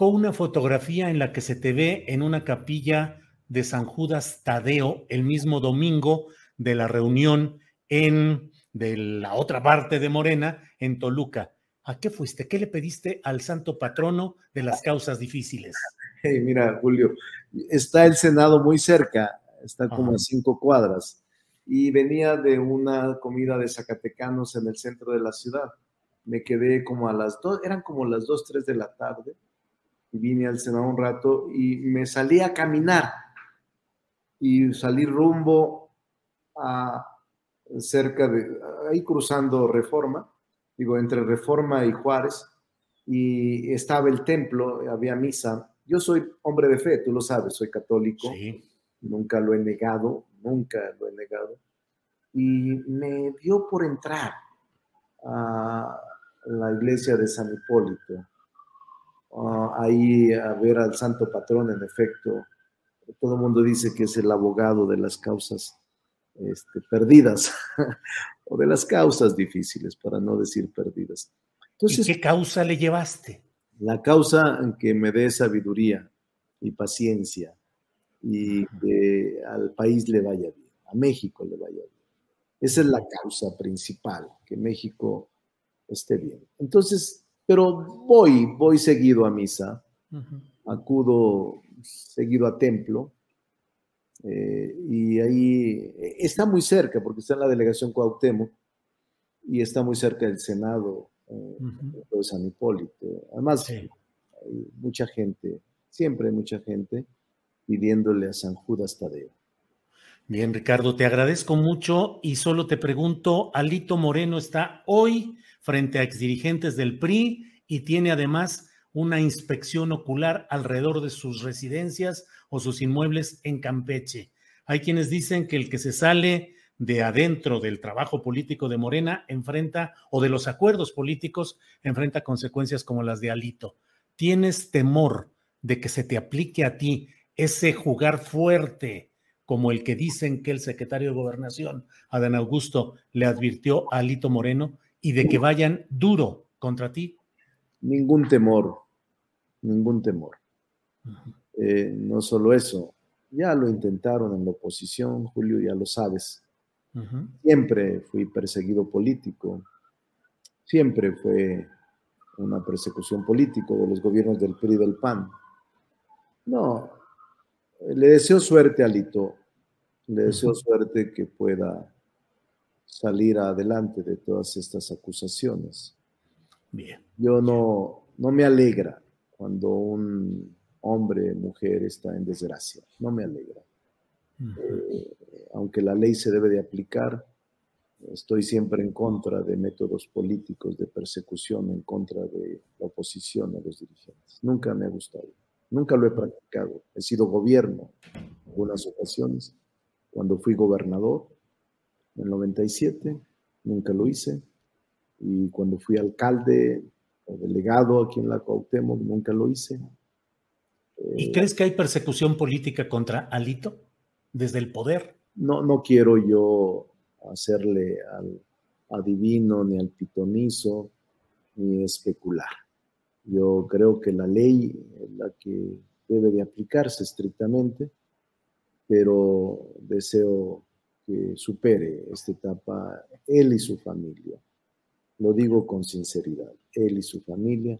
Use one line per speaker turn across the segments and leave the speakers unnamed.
publicó una fotografía en la que se te ve en una capilla de San Judas Tadeo el mismo domingo de la reunión en de la otra parte de Morena en Toluca. ¿A qué fuiste? ¿Qué le pediste al santo patrono de las causas difíciles?
Hey, mira, Julio, está el Senado muy cerca, está como
Ajá.
a cinco cuadras, y venía de una comida de zacatecanos en el centro de la ciudad. Me quedé como a las dos, eran como las dos, tres de la tarde, y vine al Senado un rato y me salí a caminar y salí rumbo a cerca de, ahí cruzando Reforma, digo, entre Reforma y Juárez, y estaba el templo, había misa. Yo soy hombre de fe, tú lo sabes, soy católico,
Sí.
nunca lo he negado, nunca lo he negado. Y me dio por entrar a la iglesia de San Hipólito, ah, ahí a ver al santo patrón, en efecto. Todo el mundo dice que es el abogado de las causas este, perdidas o de las causas difíciles, para no decir perdidas. Entonces,
¿Y qué causa le llevaste?
la causa en que me dé sabiduría y paciencia y que al país le vaya bien, a México le vaya bien. Esa es la causa principal, que México esté bien. Entonces, pero voy, voy seguido a misa, acudo seguido a templo, eh, y ahí eh, está muy cerca, porque está en la delegación Cuauhtémoc, y está muy cerca del Senado eh, de San Hipólito. Además,
Sí.
hay mucha gente, siempre hay mucha gente pidiéndole a San Judas Tadeo.
Bien, Ricardo, te agradezco mucho y solo te pregunto, Alito Moreno está hoy frente a exdirigentes del PRI y tiene además una inspección ocular alrededor de sus residencias o sus inmuebles en Campeche. Hay quienes dicen que el que se sale de adentro del trabajo político de Morena enfrenta, o de los acuerdos políticos, enfrenta consecuencias como las de Alito. ¿Tienes temor de que se te aplique a ti ese jugar fuerte como el que dicen que el secretario de Gobernación, Adán Augusto, le advirtió a Alito Moreno y de que vayan duro contra ti?
Ningún temor, ningún temor. Eh, no solo eso, ya lo intentaron en la oposición, Julio, ya lo sabes. Siempre fui perseguido político, siempre fue una persecución política de los gobiernos del PRI y del PAN. No, le deseo suerte a Lito, le deseo suerte que pueda salir adelante de todas estas acusaciones.
Bien.
Yo no, no me alegra cuando un hombre, mujer está en desgracia, no me alegra. Eh, aunque la ley se debe de aplicar, estoy siempre en contra de métodos políticos de persecución en contra de la oposición a los dirigentes. Nunca me ha gustado, nunca lo he practicado. He sido gobierno en algunas ocasiones. Cuando fui gobernador en el 97, nunca lo hice. Y cuando fui alcalde o delegado aquí en la Cuauhtémoc, nunca lo hice.
¿Y crees que hay persecución política contra Alito desde el poder?
no, no quiero yo hacerle al adivino ni al pitonizo ni especular. Yo creo que la ley, la que debe de aplicarse estrictamente, pero deseo que supere esta etapa él y su familia. Lo digo con sinceridad, él y su familia.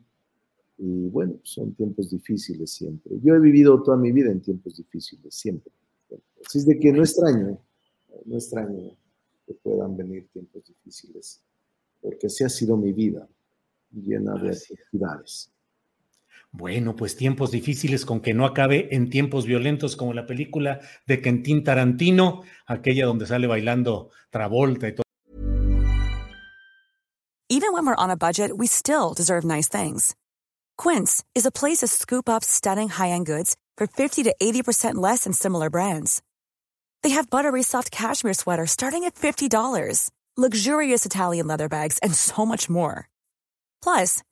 Y bueno, son tiempos difíciles siempre. Yo he vivido toda mi vida en tiempos difíciles, siempre. Así es de que no extraño, no extraño que puedan venir tiempos difíciles, porque así ha sido mi vida, llena de actividades.
Bueno, pues tiempos difíciles con que no acabe en tiempos violentos como la película de Quentin Tarantino, aquella donde sale bailando Travolta y todo.
Even when we're on a budget, we still deserve nice things. Quince is a place to scoop up stunning high-end goods for 50 to 80% less than similar brands. They have buttery soft cashmere sweaters starting at $50, luxurious Italian leather bags, and so much more. Plus,